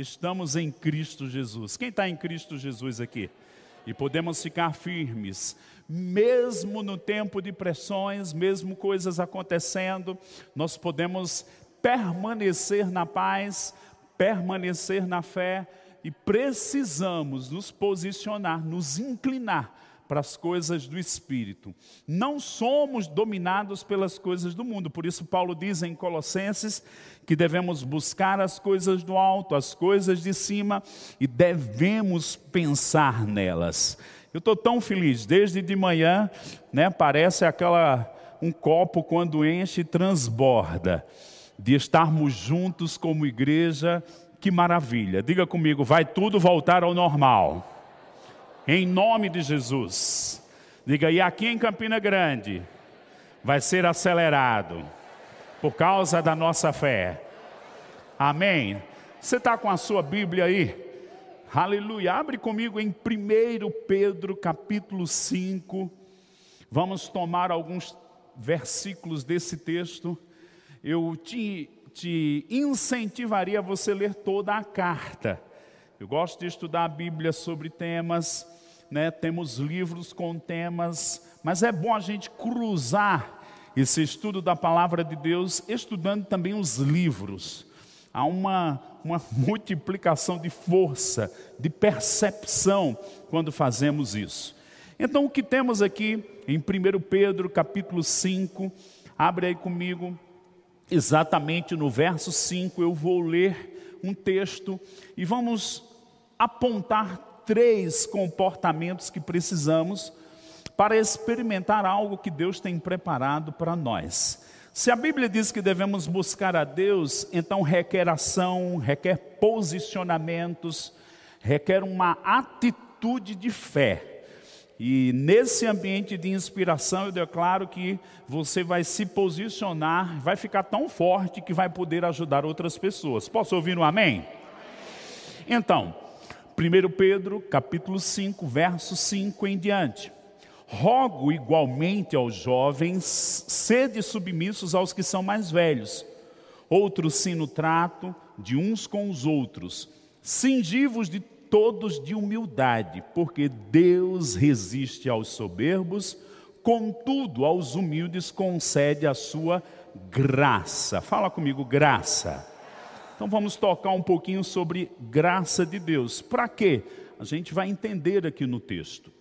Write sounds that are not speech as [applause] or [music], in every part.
estamos em Cristo Jesus. Quem está em Cristo Jesus aqui? E podemos ficar firmes, mesmo no tempo de pressões, mesmo coisas acontecendo, nós podemos permanecer na paz, permanecer na fé e precisamos nos posicionar, nos inclinar para as coisas do Espírito. Não somos dominados pelas coisas do mundo, por isso, Paulo diz em Colossenses que devemos buscar as coisas do alto, as coisas de cima e devemos pensar nelas. Eu estou tão feliz, desde de manhã, né, parece aquela um copo quando enche transborda, de estarmos juntos como igreja, que maravilha. Diga comigo, vai tudo voltar ao normal em nome de Jesus. Diga, e aqui em Campina Grande vai ser acelerado por causa da nossa fé. Amém. Você está com a sua Bíblia aí? Aleluia. Abre comigo em 1 Pedro capítulo 5. Vamos tomar alguns versículos desse texto. Eu te, te incentivaria a você ler toda a carta. Eu gosto de estudar a Bíblia sobre temas né, temos livros com temas, mas é bom a gente cruzar esse estudo da palavra de Deus, estudando também os livros. Há uma, uma [laughs] multiplicação de força, de percepção, quando fazemos isso. Então, o que temos aqui em 1 Pedro, capítulo 5, abre aí comigo, exatamente no verso 5, eu vou ler um texto e vamos apontar três comportamentos que precisamos para experimentar algo que Deus tem preparado para nós. Se a Bíblia diz que devemos buscar a Deus, então requer ação, requer posicionamentos, requer uma atitude de fé. E nesse ambiente de inspiração, eu declaro que você vai se posicionar, vai ficar tão forte que vai poder ajudar outras pessoas. Posso ouvir um amém? Então, 1 Pedro, capítulo 5, verso 5 em diante. Rogo igualmente aos jovens, sede submissos aos que são mais velhos. Outros sim no trato de uns com os outros. Cingivos de todos de humildade, porque Deus resiste aos soberbos, contudo aos humildes concede a sua graça. Fala comigo, graça. Então vamos tocar um pouquinho sobre graça de Deus. Para quê? A gente vai entender aqui no texto.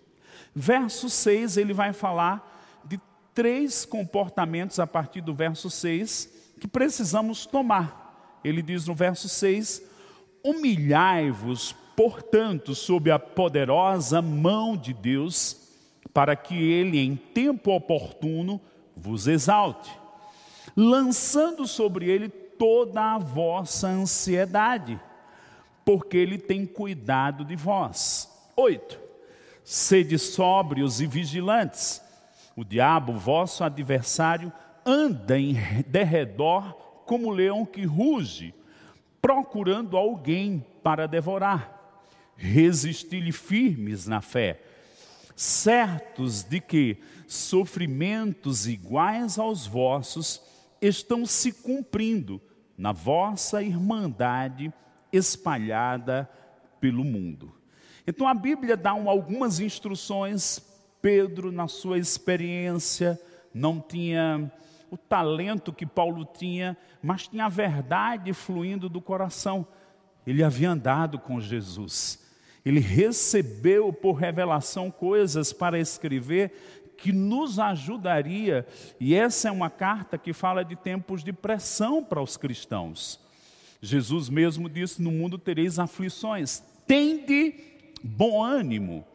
Verso 6, ele vai falar de três comportamentos a partir do verso 6 que precisamos tomar. Ele diz no verso 6: Humilhai-vos, portanto, sob a poderosa mão de Deus, para que ele, em tempo oportuno, vos exalte, lançando sobre ele toda a vossa ansiedade, porque Ele tem cuidado de vós. Oito, sede sóbrios e vigilantes. O diabo, vosso adversário, anda em derredor como leão que ruge, procurando alguém para devorar. Resisti-lhe firmes na fé, certos de que sofrimentos iguais aos vossos estão se cumprindo na vossa irmandade espalhada pelo mundo. Então a Bíblia dá um, algumas instruções. Pedro, na sua experiência, não tinha o talento que Paulo tinha, mas tinha a verdade fluindo do coração. Ele havia andado com Jesus. Ele recebeu por revelação coisas para escrever que nos ajudaria, e essa é uma carta que fala de tempos de pressão para os cristãos. Jesus mesmo disse: No mundo tereis aflições, tende bom ânimo.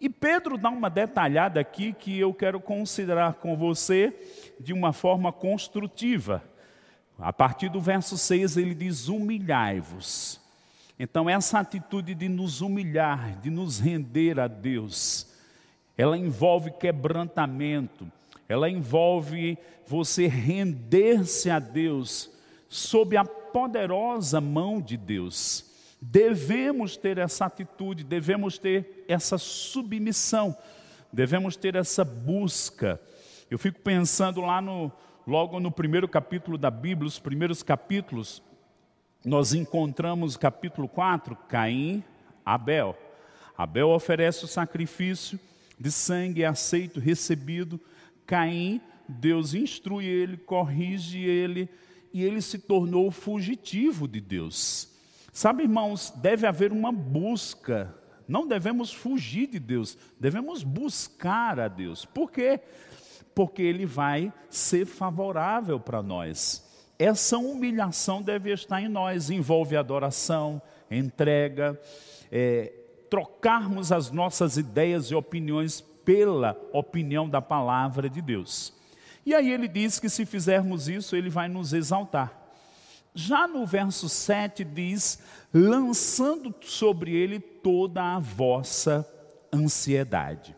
E Pedro dá uma detalhada aqui que eu quero considerar com você de uma forma construtiva. A partir do verso 6 ele diz: Humilhai-vos. Então, essa atitude de nos humilhar, de nos render a Deus, ela envolve quebrantamento, ela envolve você render-se a Deus sob a poderosa mão de Deus. Devemos ter essa atitude, devemos ter essa submissão, devemos ter essa busca. Eu fico pensando lá no logo no primeiro capítulo da Bíblia, os primeiros capítulos, nós encontramos capítulo 4, Caim, Abel. Abel oferece o sacrifício de sangue aceito, recebido. Caim, Deus instrui ele, corrige ele, e ele se tornou fugitivo de Deus. Sabe, irmãos, deve haver uma busca. Não devemos fugir de Deus, devemos buscar a Deus. Por quê? Porque Ele vai ser favorável para nós. Essa humilhação deve estar em nós, envolve adoração, entrega, é, trocarmos as nossas ideias e opiniões pela opinião da palavra de Deus. E aí ele diz que se fizermos isso, ele vai nos exaltar. Já no verso 7 diz: lançando sobre ele toda a vossa ansiedade.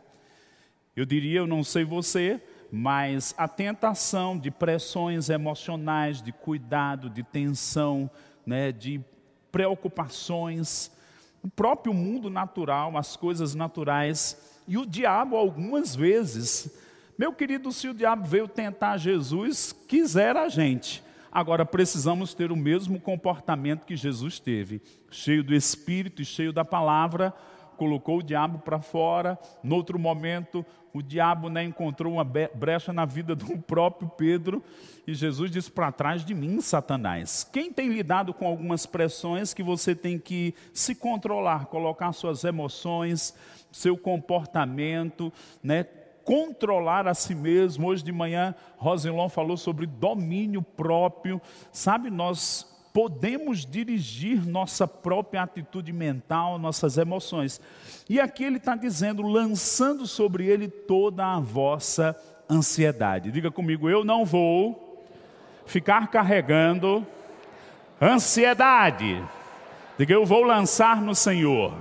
Eu diria, eu não sei você, mas a tentação de pressões emocionais, de cuidado, de tensão, né, de preocupações, o próprio mundo natural, as coisas naturais, e o diabo algumas vezes, meu querido, se o diabo veio tentar Jesus, quiser a gente. Agora precisamos ter o mesmo comportamento que Jesus teve, cheio do Espírito e cheio da palavra, colocou o diabo para fora. No outro momento, o diabo né, encontrou uma brecha na vida do [laughs] próprio Pedro e Jesus disse: Para trás de mim, Satanás. Quem tem lidado com algumas pressões que você tem que se controlar, colocar suas emoções, seu comportamento, né, controlar a si mesmo. Hoje de manhã, Rosilon falou sobre domínio próprio. Sabe, nós podemos dirigir nossa própria atitude mental, nossas emoções. E aqui ele está dizendo, lançando sobre ele toda a vossa ansiedade. Diga comigo, eu não vou ficar carregando ansiedade. Diga, eu vou lançar no Senhor.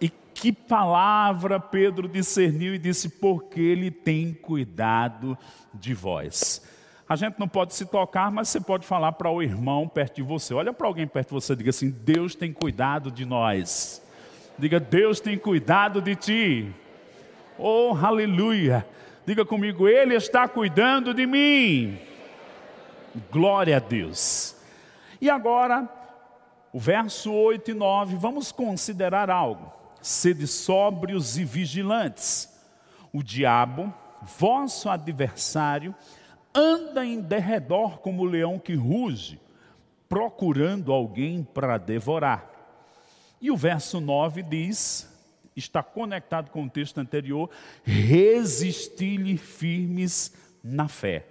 E que palavra Pedro discerniu e disse, porque ele tem cuidado de vós. A gente não pode se tocar, mas você pode falar para o irmão perto de você. Olha para alguém perto de você e diga assim: Deus tem cuidado de nós. Diga, Deus tem cuidado de ti. Oh, aleluia. Diga comigo, Ele está cuidando de mim. Glória a Deus. E agora, o verso 8 e 9, vamos considerar algo. Sede sóbrios e vigilantes. O diabo, vosso adversário, anda em derredor como o leão que ruge, procurando alguém para devorar. E o verso 9 diz, está conectado com o texto anterior: resisti-lhe firmes na fé.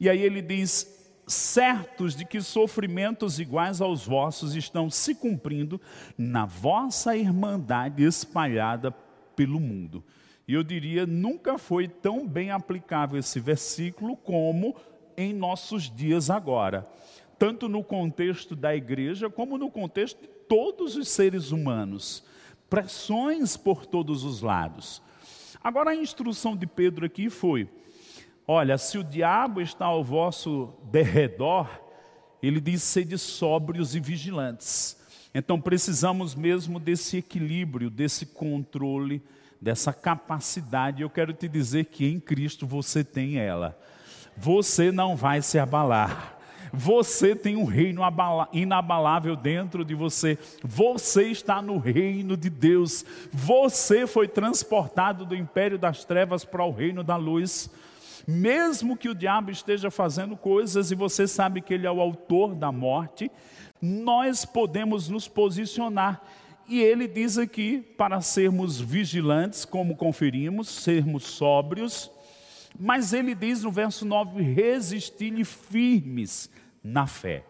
E aí ele diz: certos de que sofrimentos iguais aos vossos estão se cumprindo na vossa irmandade espalhada pelo mundo. E eu diria, nunca foi tão bem aplicável esse versículo como em nossos dias agora, tanto no contexto da igreja como no contexto de todos os seres humanos. Pressões por todos os lados. Agora a instrução de Pedro aqui foi: olha, se o diabo está ao vosso derredor, ele diz: sede sóbrios e vigilantes. Então precisamos mesmo desse equilíbrio, desse controle dessa capacidade, eu quero te dizer que em Cristo você tem ela. Você não vai se abalar. Você tem um reino inabalável dentro de você. Você está no reino de Deus. Você foi transportado do império das trevas para o reino da luz. Mesmo que o diabo esteja fazendo coisas e você sabe que ele é o autor da morte, nós podemos nos posicionar e ele diz aqui para sermos vigilantes, como conferimos, sermos sóbrios, mas ele diz no verso 9: resistir-lhe firmes na fé.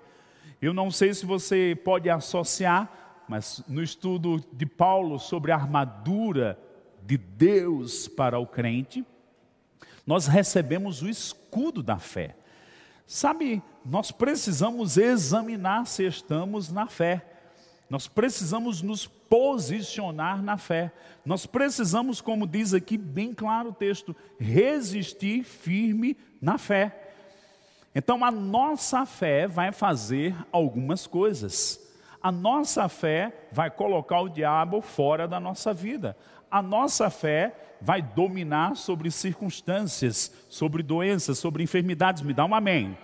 Eu não sei se você pode associar, mas no estudo de Paulo sobre a armadura de Deus para o crente, nós recebemos o escudo da fé. Sabe, nós precisamos examinar se estamos na fé. Nós precisamos nos posicionar na fé. Nós precisamos, como diz aqui bem claro o texto, resistir firme na fé. Então a nossa fé vai fazer algumas coisas. A nossa fé vai colocar o diabo fora da nossa vida. A nossa fé vai dominar sobre circunstâncias, sobre doenças, sobre enfermidades. Me dá um amém.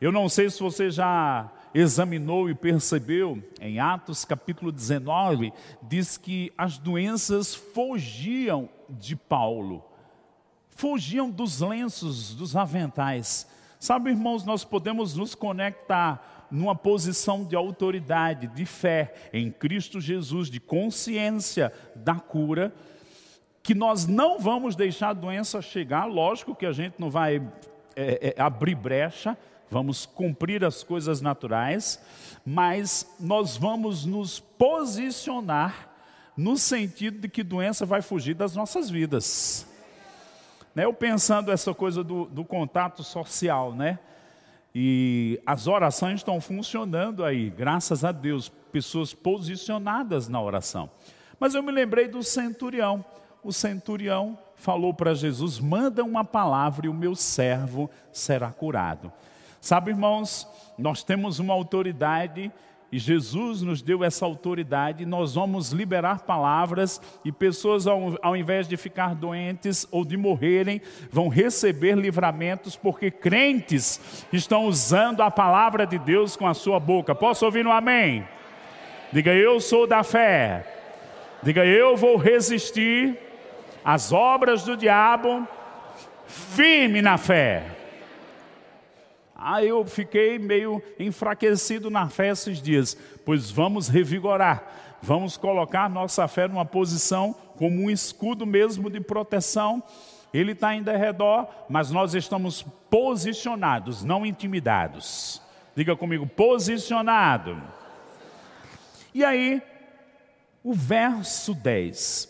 Eu não sei se você já examinou e percebeu, em Atos capítulo 19, diz que as doenças fugiam de Paulo, fugiam dos lenços, dos aventais. Sabe, irmãos, nós podemos nos conectar numa posição de autoridade, de fé em Cristo Jesus, de consciência da cura, que nós não vamos deixar a doença chegar, lógico que a gente não vai é, é, abrir brecha, vamos cumprir as coisas naturais, mas nós vamos nos posicionar no sentido de que doença vai fugir das nossas vidas. Né, eu pensando essa coisa do, do contato social, né? E as orações estão funcionando aí, graças a Deus, pessoas posicionadas na oração. Mas eu me lembrei do centurião. O centurião falou para Jesus: manda uma palavra e o meu servo será curado. Sabe, irmãos, nós temos uma autoridade e Jesus nos deu essa autoridade, nós vamos liberar palavras e pessoas, ao, ao, invés de ficar doentes ou de morrerem, vão receber livramentos, porque crentes estão usando a palavra de Deus com a sua boca. Posso ouvir um amém? Diga, eu sou da fé. Diga, eu vou resistir às obras do diabo, firme na fé. Aí eu fiquei meio enfraquecido na fé esses dias, pois vamos revigorar, vamos colocar nossa fé numa posição como um escudo mesmo de proteção. Ele está em derredor, mas nós estamos posicionados, não intimidados. Diga comigo, posicionado. E aí, o verso 10.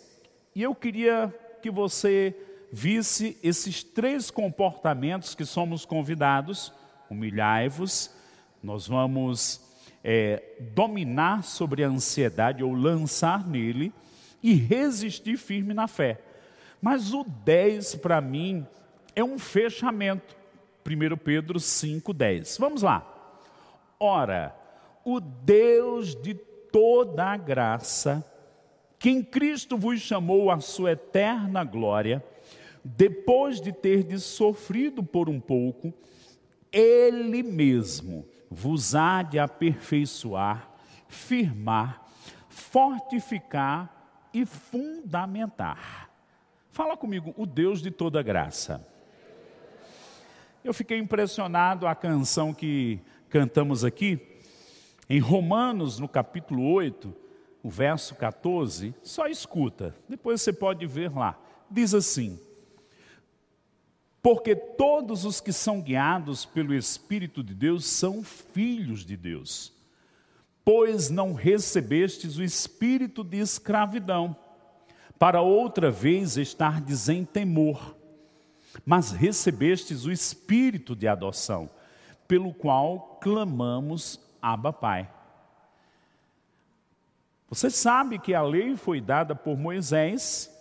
E eu queria que você visse esses três comportamentos que somos convidados humilhai-vos, nós vamos é, dominar sobre a ansiedade ou lançar nele e resistir firme na fé. Mas o 10 para mim é um fechamento. 1 Pedro 5,10. Vamos lá. Ora, o Deus de toda a graça, que em Cristo vos chamou à sua eterna glória, depois de ter sofrido por um pouco, ele mesmo vos há de aperfeiçoar, firmar, fortificar e fundamentar. Fala comigo, o Deus de toda graça. Eu fiquei impressionado a canção que cantamos aqui, em Romanos, no capítulo 8, o verso 14, só escuta, depois você pode ver lá. Diz assim: porque todos os que são guiados pelo Espírito de Deus são filhos de Deus. Pois não recebestes o espírito de escravidão, para outra vez estardes em temor, mas recebestes o espírito de adoção, pelo qual clamamos Abba Pai. Você sabe que a lei foi dada por Moisés,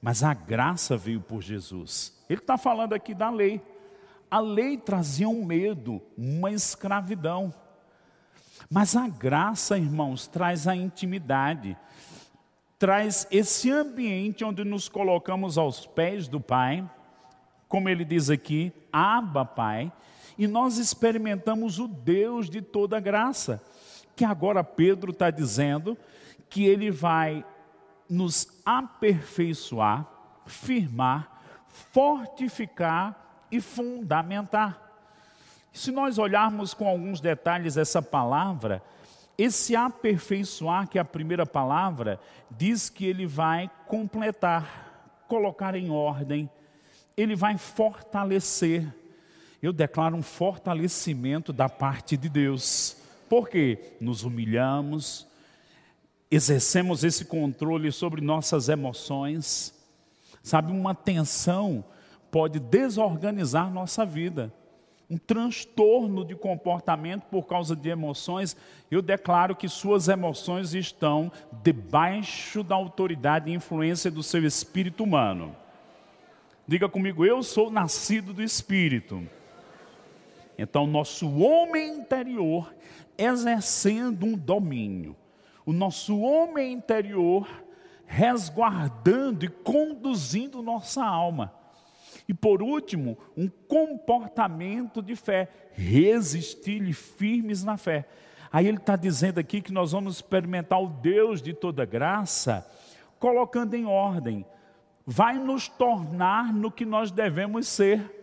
mas a graça veio por Jesus. Ele está falando aqui da lei. A lei trazia um medo, uma escravidão. Mas a graça, irmãos, traz a intimidade, traz esse ambiente onde nos colocamos aos pés do Pai, como ele diz aqui, Abba Pai, e nós experimentamos o Deus de toda graça, que agora Pedro está dizendo que ele vai nos aperfeiçoar, firmar, fortificar e fundamentar. Se nós olharmos com alguns detalhes essa palavra, esse aperfeiçoar, que é a primeira palavra, diz que ele vai completar, colocar em ordem, ele vai fortalecer. Eu declaro um fortalecimento da parte de Deus. Porque nos humilhamos, exercemos esse controle sobre nossas emoções, Sabe, uma tensão pode desorganizar nossa vida. Um transtorno de comportamento por causa de emoções, eu declaro que suas emoções estão debaixo da autoridade e influência do seu espírito humano. Diga comigo, eu sou nascido do espírito. Então, nosso homem interior exercendo um domínio. O nosso homem interior resguardando e conduzindo nossa alma. E por último, um comportamento de fé, resistir-lhe firmes na fé. Aí ele está dizendo aqui que nós vamos experimentar o Deus de toda graça, colocando em ordem, vai nos tornar no que nós devemos ser.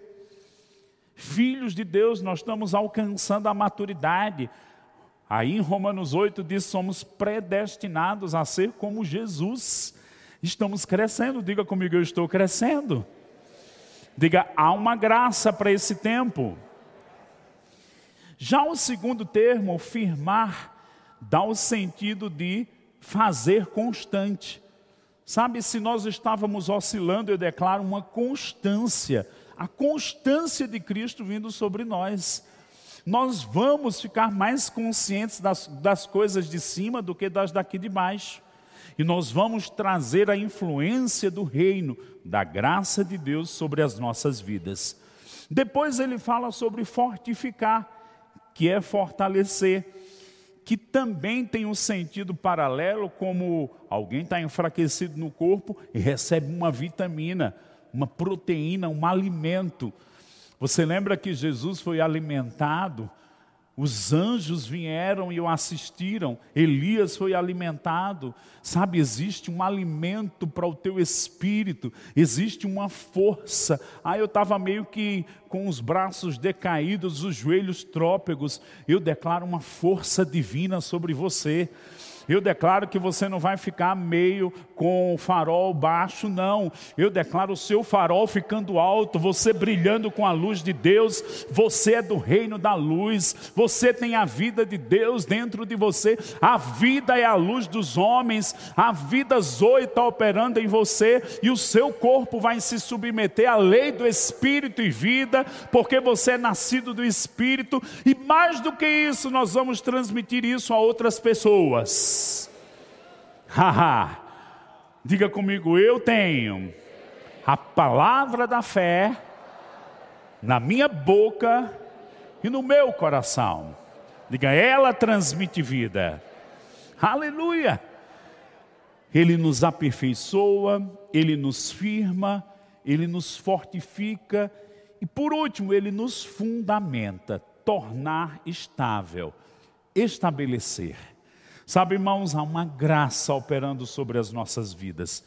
Filhos de Deus, nós estamos alcançando a maturidade. Aí em Romanos 8 diz: somos predestinados a ser como Jesus. Estamos crescendo, diga comigo, eu estou crescendo. Diga, há uma graça para esse tempo. Já o segundo termo, firmar, dá o sentido de fazer constante. Sabe, se nós estávamos oscilando, eu declaro uma constância, a constância de Cristo vindo sobre nós. Nós vamos ficar mais conscientes das, das coisas de cima do que das daqui de baixo e nós vamos trazer a influência do reino, da graça de Deus sobre as nossas vidas. Depois ele fala sobre fortificar, que é fortalecer, que também tem um sentido paralelo, como alguém está enfraquecido no corpo e recebe uma vitamina, uma proteína, um alimento. Você lembra que Jesus foi alimentado os anjos vieram e o assistiram. Elias foi alimentado. Sabe, existe um alimento para o teu espírito, existe uma força. Ah, eu estava meio que com os braços decaídos, os joelhos trópegos. Eu declaro uma força divina sobre você. Eu declaro que você não vai ficar meio com o farol baixo, não. Eu declaro o seu farol ficando alto, você brilhando com a luz de Deus. Você é do reino da luz. Você tem a vida de Deus dentro de você. A vida é a luz dos homens. A vida Zoe está operando em você e o seu corpo vai se submeter à lei do Espírito e vida, porque você é nascido do Espírito. E mais do que isso, nós vamos transmitir isso a outras pessoas. Haha. Diga comigo, eu tenho a palavra da fé na minha boca e no meu coração. Diga, ela transmite vida. Aleluia! Ele nos aperfeiçoa, ele nos firma, ele nos fortifica e, por último, ele nos fundamenta, tornar estável, estabelecer. Sabe, irmãos, há uma graça operando sobre as nossas vidas.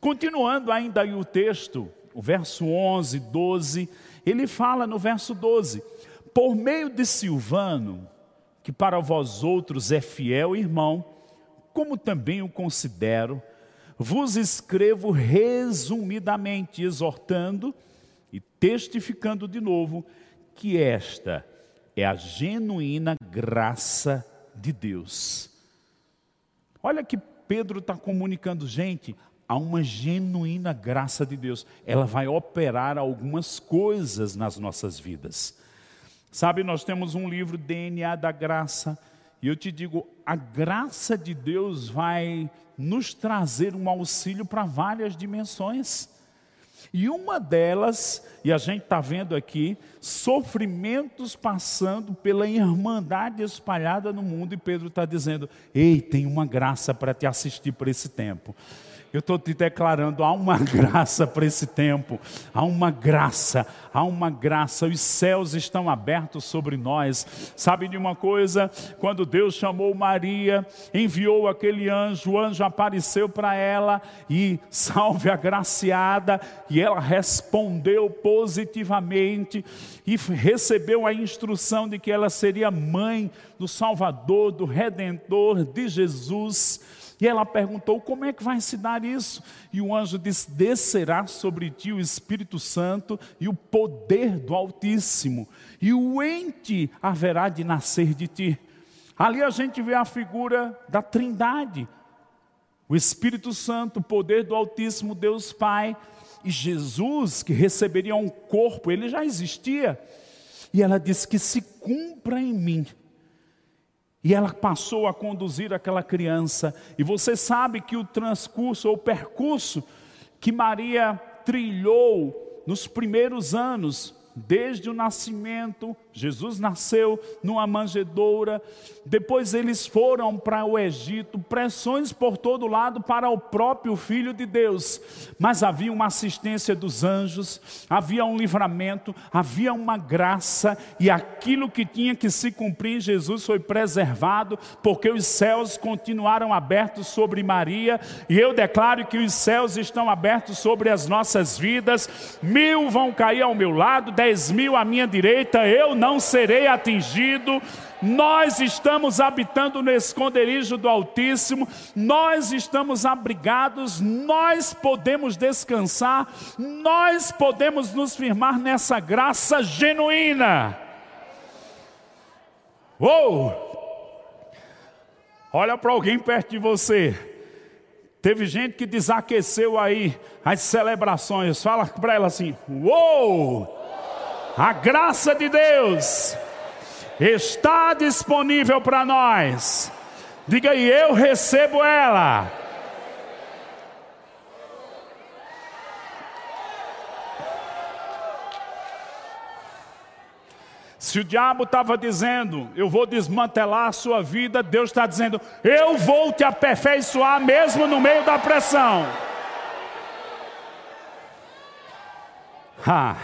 Continuando ainda aí o texto, o verso 11, 12, ele fala no verso 12: Por meio de Silvano, que para vós outros é fiel irmão, como também o considero, vos escrevo resumidamente, exortando e testificando de novo que esta é a genuína graça de Deus. Olha que Pedro está comunicando, gente, há uma genuína graça de Deus. Ela vai operar algumas coisas nas nossas vidas. Sabe, nós temos um livro DNA da graça, e eu te digo, a graça de Deus vai nos trazer um auxílio para várias dimensões. E uma delas, e a gente está vendo aqui, sofrimentos passando pela irmandade espalhada no mundo, e Pedro está dizendo: Ei, tem uma graça para te assistir por esse tempo. Eu estou te declarando: há uma [laughs] graça para esse tempo, há uma graça, há uma graça. Os céus estão abertos sobre nós. Sabe de uma coisa? Quando Deus chamou Maria, enviou aquele anjo, o anjo apareceu para ela e salve a graciada, e ela respondeu positivamente e recebeu a instrução de que ela seria mãe do Salvador, do Redentor, de Jesus. E ela perguntou: como é que vai se dar isso? E o anjo disse: descerá sobre ti o Espírito Santo e o poder do Altíssimo, e o ente haverá de nascer de ti. Ali a gente vê a figura da Trindade, o Espírito Santo, o poder do Altíssimo Deus Pai, e Jesus, que receberia um corpo, ele já existia. E ela disse que se cumpra em mim e ela passou a conduzir aquela criança. E você sabe que o transcurso ou percurso que Maria trilhou nos primeiros anos, desde o nascimento, Jesus nasceu numa manjedoura, depois eles foram para o Egito, pressões por todo lado para o próprio Filho de Deus, mas havia uma assistência dos anjos, havia um livramento, havia uma graça, e aquilo que tinha que se cumprir em Jesus foi preservado, porque os céus continuaram abertos sobre Maria, e eu declaro que os céus estão abertos sobre as nossas vidas, mil vão cair ao meu lado, dez mil à minha direita, eu não serei atingido. Nós estamos habitando no esconderijo do Altíssimo, nós estamos abrigados, nós podemos descansar, nós podemos nos firmar nessa graça genuína. Uou! Olha para alguém perto de você. Teve gente que desaqueceu aí as celebrações. Fala para ela assim: Uou! A graça de Deus está disponível para nós. Diga aí, eu recebo ela. Se o diabo estava dizendo, eu vou desmantelar a sua vida, Deus está dizendo, eu vou te aperfeiçoar mesmo no meio da pressão. Ha.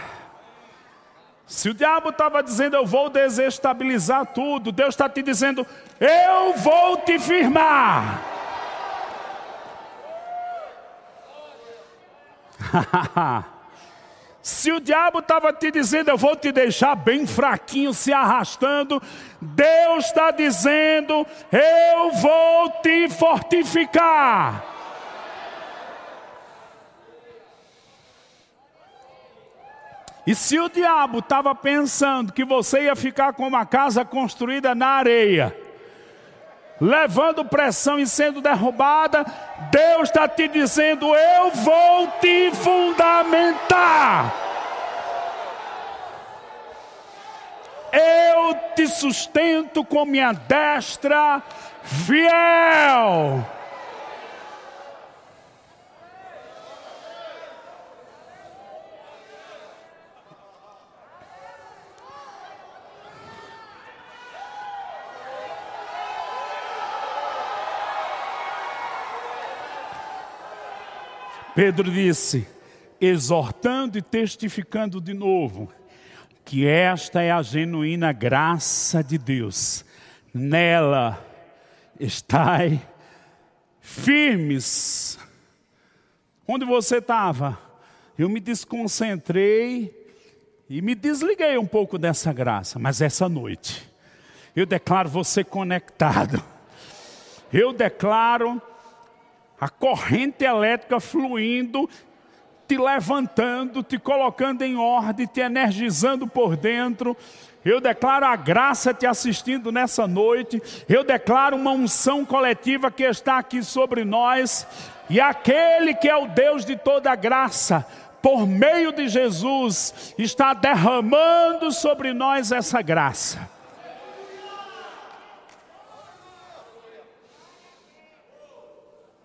Se o diabo estava dizendo, eu vou desestabilizar tudo, Deus está te dizendo, eu vou te firmar. [laughs] Se o diabo estava te dizendo, eu vou te deixar bem fraquinho, se arrastando, Deus está dizendo, eu vou te fortificar. E se o diabo estava pensando que você ia ficar com uma casa construída na areia, levando pressão e sendo derrubada, Deus está te dizendo: Eu vou te fundamentar. Eu te sustento com minha destra fiel. Pedro disse, exortando e testificando de novo, que esta é a genuína graça de Deus. Nela estai firmes. Onde você estava? Eu me desconcentrei e me desliguei um pouco dessa graça, mas essa noite eu declaro você conectado. Eu declaro a corrente elétrica fluindo, te levantando, te colocando em ordem, te energizando por dentro. Eu declaro a graça te assistindo nessa noite. Eu declaro uma unção coletiva que está aqui sobre nós. E aquele que é o Deus de toda graça, por meio de Jesus, está derramando sobre nós essa graça.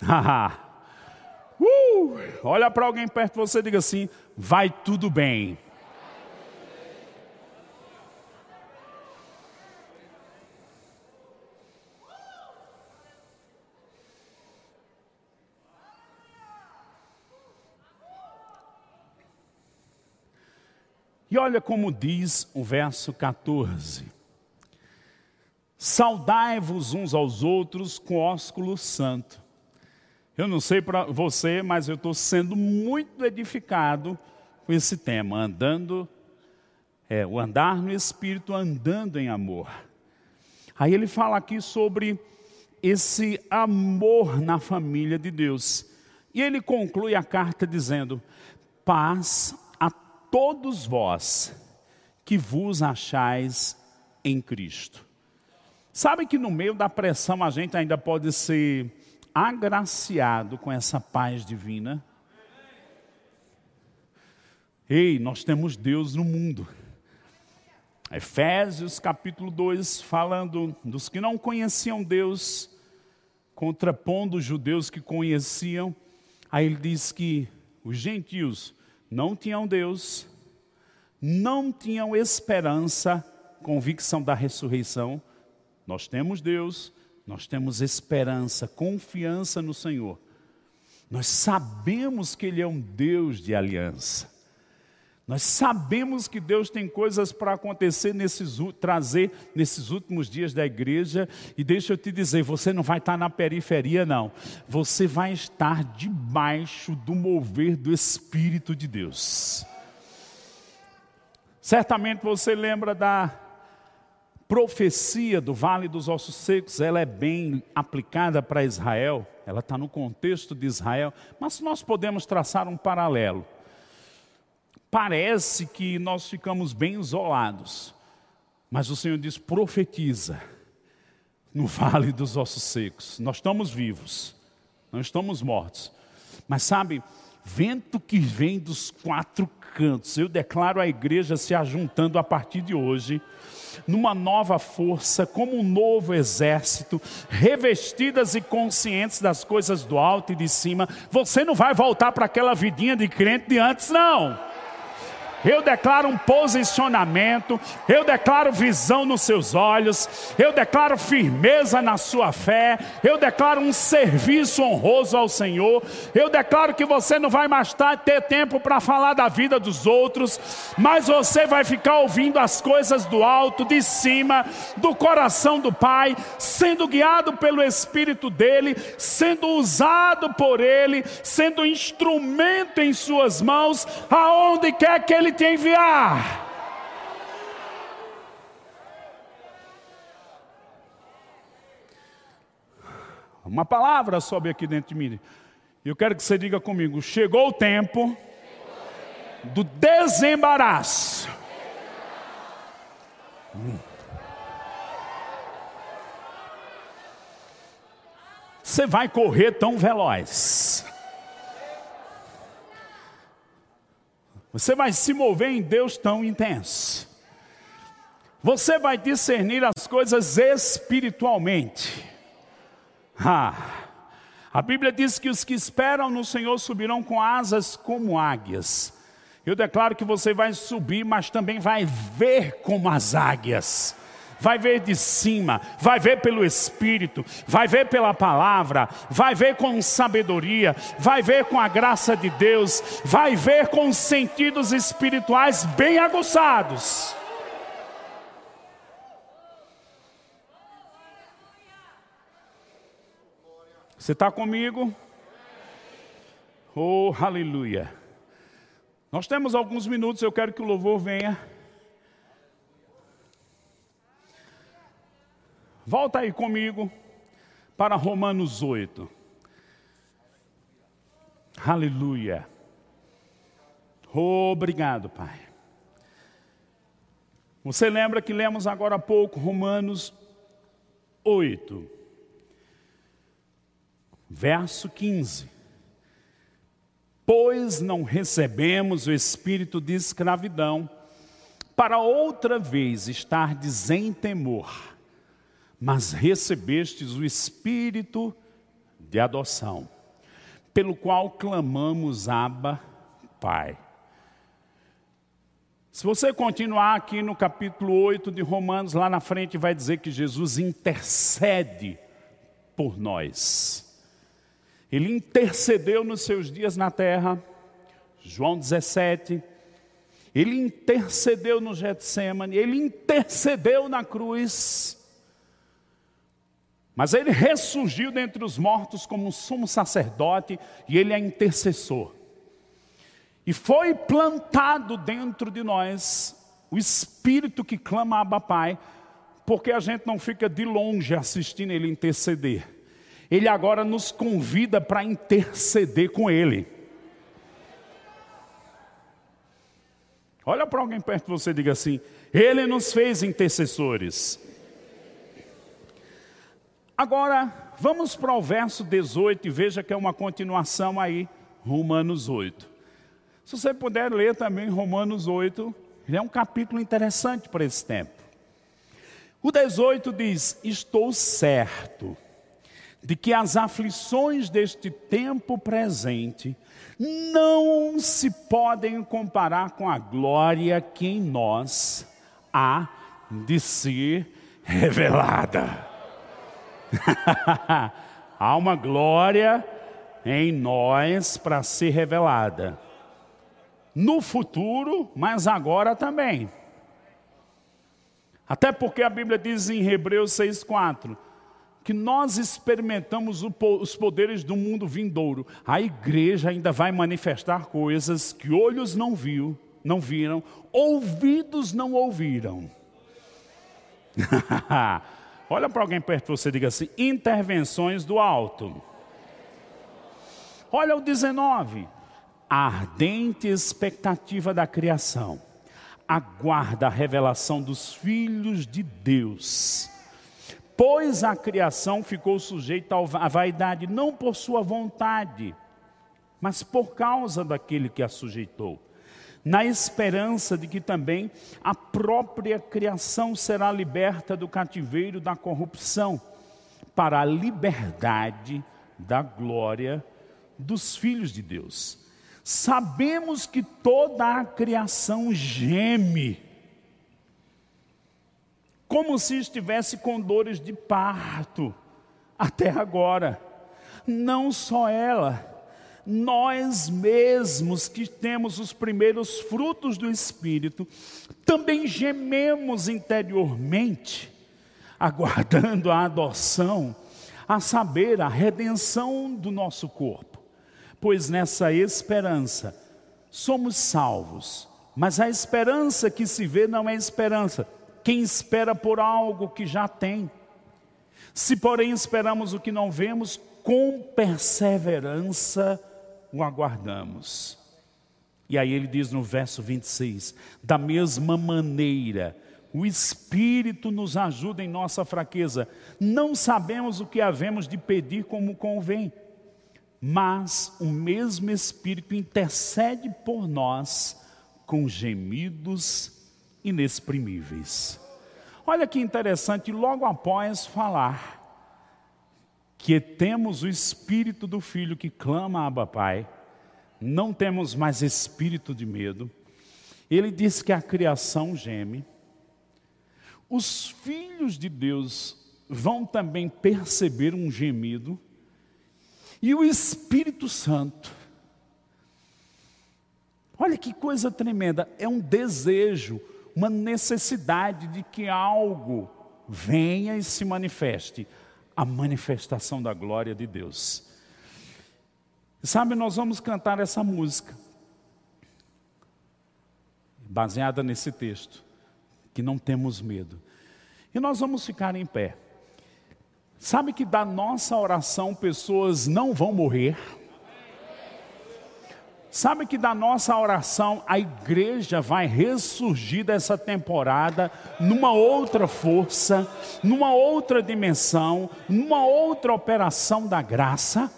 [laughs] uh, olha para alguém perto de você e diga assim: vai tudo bem. E olha como diz o verso 14: Saudai-vos uns aos outros com ósculo santo. Eu não sei para você, mas eu estou sendo muito edificado com esse tema, andando, é, o andar no Espírito, andando em amor. Aí ele fala aqui sobre esse amor na família de Deus. E ele conclui a carta dizendo: Paz a todos vós que vos achais em Cristo. Sabe que no meio da pressão a gente ainda pode ser agraciado com essa paz divina. Ei, nós temos Deus no mundo. Efésios capítulo 2, falando dos que não conheciam Deus, contrapondo os judeus que conheciam, aí ele diz que os gentios não tinham Deus, não tinham esperança convicção da ressurreição, nós temos Deus, nós temos esperança, confiança no Senhor. Nós sabemos que Ele é um Deus de aliança. Nós sabemos que Deus tem coisas para acontecer nesses trazer nesses últimos dias da igreja e deixa eu te dizer, você não vai estar na periferia não. Você vai estar debaixo do mover do espírito de Deus. Certamente você lembra da profecia do Vale dos Ossos Secos, ela é bem aplicada para Israel, ela está no contexto de Israel, mas nós podemos traçar um paralelo parece que nós ficamos bem isolados, mas o Senhor diz: profetiza no [laughs] vale dos ossos secos. Nós estamos vivos, não estamos mortos. Mas sabe, vento que vem dos quatro cantos, eu declaro a igreja se ajuntando a partir de hoje, numa nova força, como um novo exército, revestidas e conscientes das coisas do alto e de cima. Você não vai voltar para aquela vidinha de crente de antes, não eu declaro um posicionamento, eu declaro visão nos seus olhos, eu declaro firmeza na sua fé, eu declaro um serviço honroso ao Senhor, eu declaro que você não vai mais ter tempo para falar da vida dos outros, mas você vai ficar ouvindo as coisas do alto, de cima, do coração do Pai, sendo guiado pelo Espírito dele, sendo usado por ele, sendo instrumento em suas mãos, aonde quer que ele te enviar. Uma palavra sobe aqui dentro de mim. Eu quero que você diga comigo: chegou o tempo do desembaraço. Você vai correr tão veloz. Você vai se mover em Deus tão intenso. Você vai discernir as coisas espiritualmente. Ah, a Bíblia diz que os que esperam no Senhor subirão com asas como águias. Eu declaro que você vai subir, mas também vai ver como as águias vai ver de cima, vai ver pelo Espírito, vai ver pela palavra, vai ver com sabedoria, vai ver com a graça de Deus, vai ver com sentidos espirituais bem aguçados. Você está comigo? Oh, aleluia. Nós temos alguns minutos, eu quero que o louvor venha. Volta aí comigo para Romanos 8. Aleluia. Obrigado, Pai. Você lembra que lemos agora há pouco Romanos 8, verso 15. Pois não recebemos o espírito de escravidão, para outra vez estar em temor mas recebestes o Espírito de adoção, pelo qual clamamos Abba, Pai. Se você continuar aqui no capítulo 8 de Romanos, lá na frente vai dizer que Jesus intercede por nós. Ele intercedeu nos seus dias na terra, João 17. Ele intercedeu no Getsemane, ele intercedeu na cruz. Mas ele ressurgiu dentre os mortos como sumo sacerdote e ele é intercessor. E foi plantado dentro de nós o espírito que clama Abba Pai, porque a gente não fica de longe assistindo ele interceder. Ele agora nos convida para interceder com ele. Olha para alguém perto de você e diga assim: Ele nos fez intercessores. Agora, vamos para o verso 18 e veja que é uma continuação aí, Romanos 8. Se você puder ler também Romanos 8, é um capítulo interessante para esse tempo. O 18 diz: Estou certo de que as aflições deste tempo presente não se podem comparar com a glória que em nós há de ser revelada. [laughs] Há uma glória em nós para ser revelada. No futuro, mas agora também. Até porque a Bíblia diz em Hebreus 6,4 que nós experimentamos os poderes do mundo vindouro. A igreja ainda vai manifestar coisas que olhos não viu, não viram, ouvidos não ouviram. [laughs] Olha para alguém perto de você e diga assim: intervenções do alto. Olha o 19. A ardente expectativa da criação aguarda a revelação dos filhos de Deus. Pois a criação ficou sujeita à vaidade, não por sua vontade, mas por causa daquele que a sujeitou, na esperança de que também a própria criação será liberta do cativeiro da corrupção, para a liberdade da glória dos filhos de Deus. Sabemos que toda a criação geme como se estivesse com dores de parto, até agora. Não só ela, nós mesmos que temos os primeiros frutos do Espírito, também gememos interiormente, [laughs] aguardando a adoção, a saber, a redenção do nosso corpo. Pois nessa esperança somos salvos, mas a esperança que se vê não é esperança, quem espera por algo que já tem. Se, porém, esperamos o que não vemos, com perseverança o aguardamos. E aí ele diz no verso 26: da mesma maneira, o Espírito nos ajuda em nossa fraqueza. Não sabemos o que havemos de pedir como convém, mas o mesmo Espírito intercede por nós com gemidos inexprimíveis. Olha que interessante, logo após falar que temos o espírito do filho que clama Abba Pai, não temos mais espírito de medo. Ele diz que a criação geme. Os filhos de Deus vão também perceber um gemido. E o Espírito Santo Olha que coisa tremenda, é um desejo, uma necessidade de que algo venha e se manifeste a manifestação da glória de Deus. Sabe, nós vamos cantar essa música, baseada nesse texto, que não temos medo. E nós vamos ficar em pé. Sabe que da nossa oração pessoas não vão morrer? Sabe que da nossa oração a igreja vai ressurgir dessa temporada numa outra força, numa outra dimensão, numa outra operação da graça?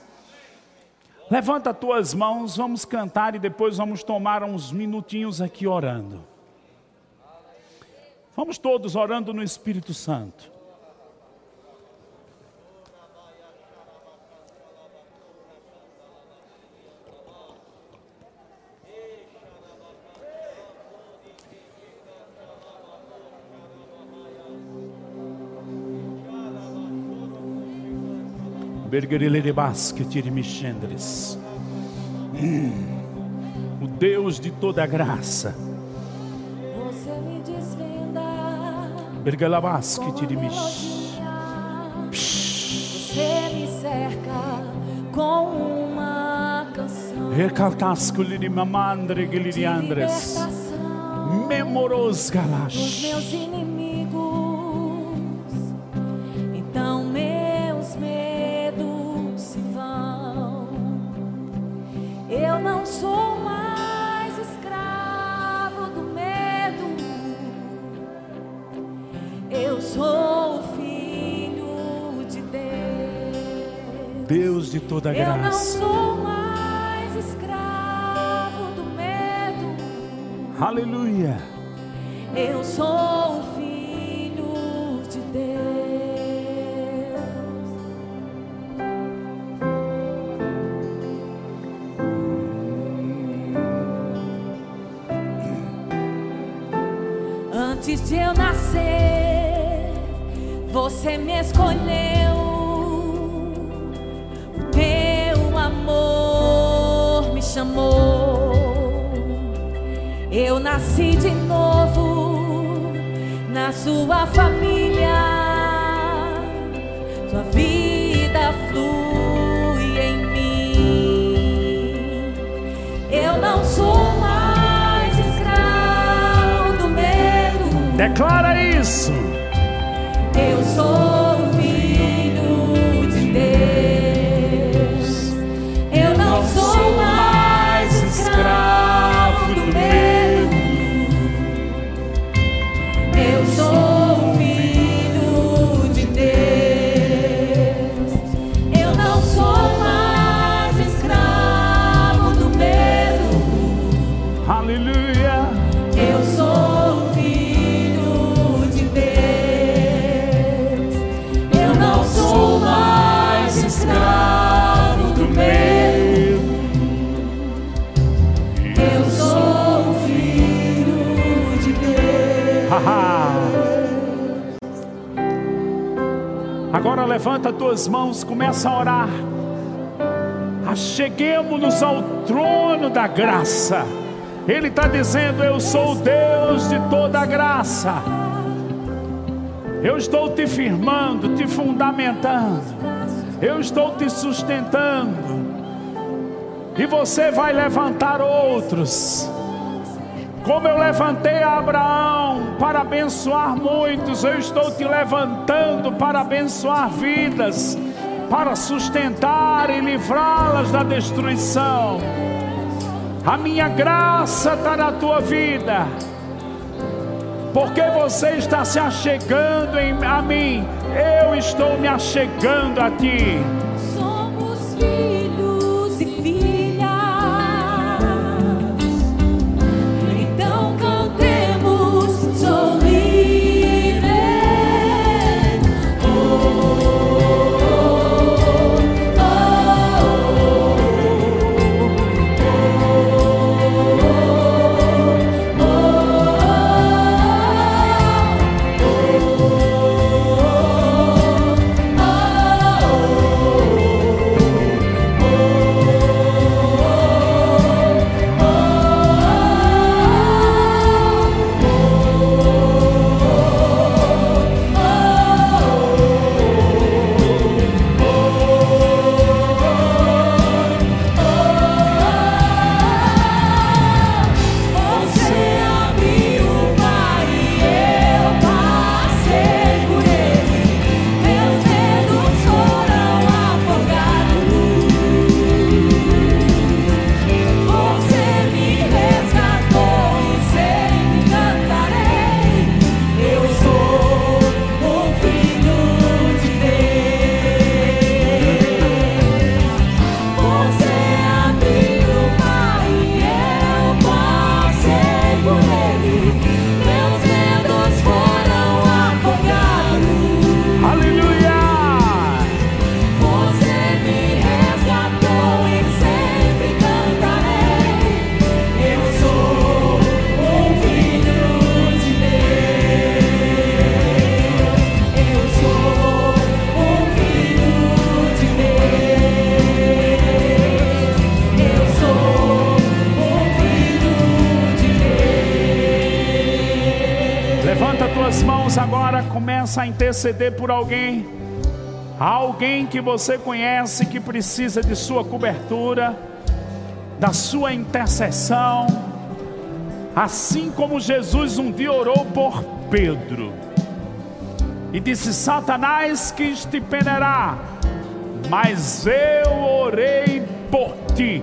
Levanta tuas mãos, vamos cantar e depois vamos tomar uns minutinhos aqui orando. Vamos todos orando no Espírito Santo. O Deus de toda graça. Você me desvenda. Você me cerca com uma canção. Recaltasco liri mamandre giliriandres. Memoros galash. meus inimigos Deus de toda graça. Eu não sou mais escravo do medo. Aleluia. Eu sou Eu nasci de novo na sua família. Sua vida flui em mim. Eu não sou mais escravo do medo. Declara isso. Eu sou levanta tuas mãos, começa a orar. Acheguemos-nos ao trono da graça. Ele está dizendo: Eu sou o Deus de toda a graça. Eu estou te firmando, te fundamentando. Eu estou te sustentando. E você vai levantar outros. Como eu levantei Abraão para abençoar muitos, eu estou te levantando para abençoar vidas, para sustentar e livrá-las da destruição. A minha graça está na tua vida, porque você está se achegando em, a mim, eu estou me achegando a ti. Interceder por alguém. Alguém que você conhece que precisa de sua cobertura, da sua intercessão. Assim como Jesus um dia orou por Pedro e disse: Satanás quis te peneirar, mas eu orei por ti.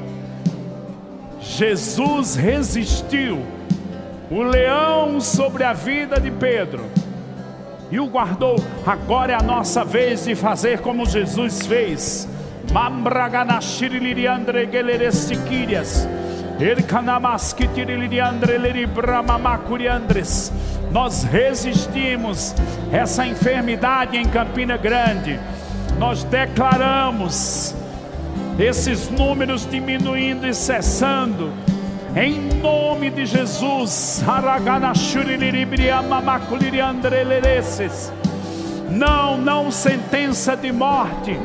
Jesus resistiu o leão sobre a vida de Pedro e o guardou. Agora é a nossa vez de fazer como Jesus fez. Nós resistimos essa enfermidade em Campina Grande. Nós declaramos esses números diminuindo e cessando Em nome de Jesus. Não, não sentença de morte,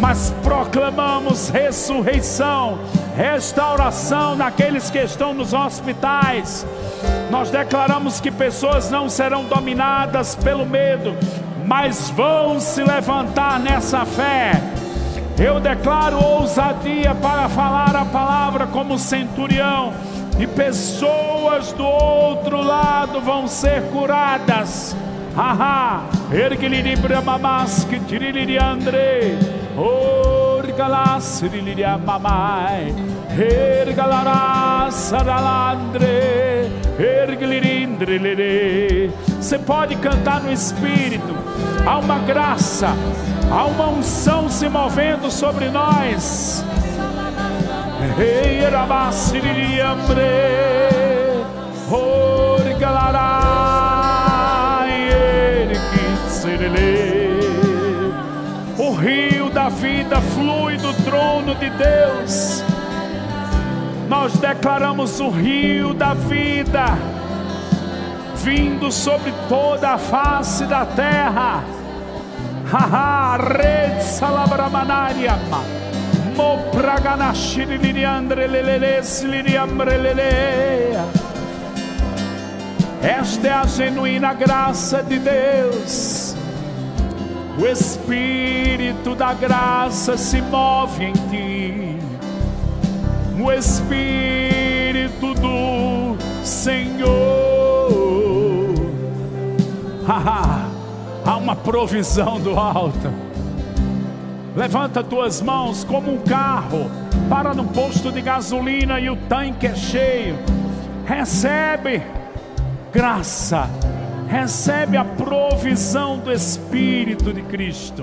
mas proclamamos ressurreição, restauração naqueles que estão nos hospitais. Nós declaramos que pessoas não serão dominadas pelo medo, mas vão se levantar nessa fé. Eu declaro ousadia para falar a palavra como centurião e pessoas do outro lado vão ser curadas. Haha, ergiliri bramamas que tiriliri andre, orgalas riliri mamai, ergalará saralandre, ergilirindrilere. Você pode cantar no espírito. Há uma graça, há uma unção se movendo sobre nós. O rio da vida flui do trono de Deus. Nós declaramos o rio da vida vindo sobre toda a face da terra. [laughs] Haha, red salabramanariama. Esta é a genuína graça de Deus. O Espírito da graça se move em ti. O Espírito do Senhor. [laughs] Há uma provisão do alto Levanta tuas mãos como um carro, para no posto de gasolina e o tanque é cheio. Recebe graça, recebe a provisão do Espírito de Cristo.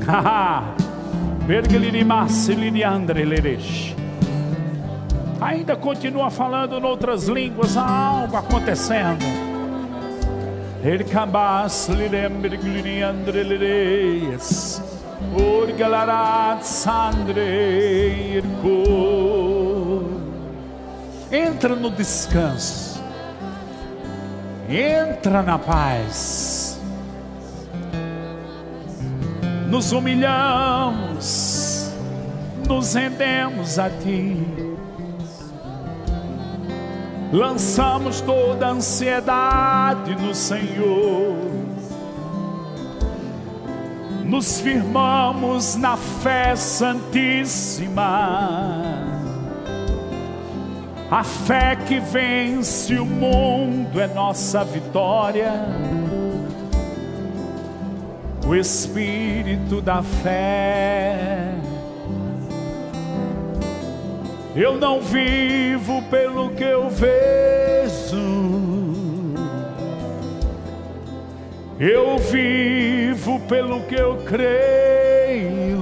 [laughs] Ainda continua falando em outras línguas, há algo acontecendo. Ele cabas lirembre gliriandre lireias. Entra no descanso. Entra na paz. Nos humilhamos. Nos rendemos a ti. Lançamos toda a ansiedade no Senhor nos firmamos na fé santíssima. A fé que vence o mundo é nossa vitória. O espírito da fé. Eu não vivo pelo que eu vejo eu vivo pelo que eu creio.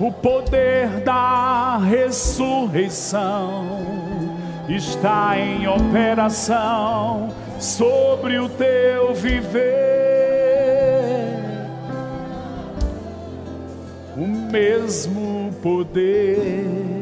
O poder da ressurreição está em operação sobre o teu viver. O mesmo poder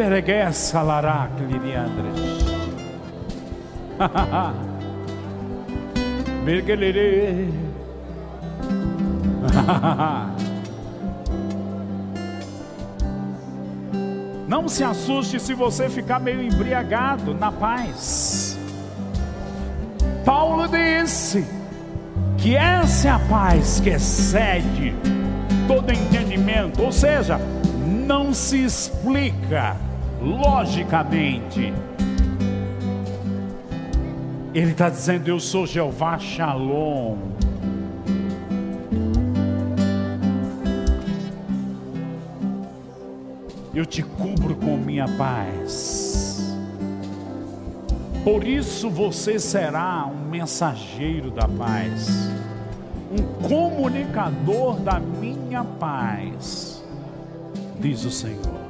Pereguessa laracli de Andres. [laughs] Bergelere. [laughs] Não se assuste se você ficar meio embriagado na paz. Paulo disse que essa é a paz que excede todo entendimento, ou seja, não se explica logicamente. Ele está dizendo: Eu sou Jeová Shalom. Eu te cubro com minha paz. Por isso você será um mensageiro da paz, um comunicador da minha paz, diz o Senhor.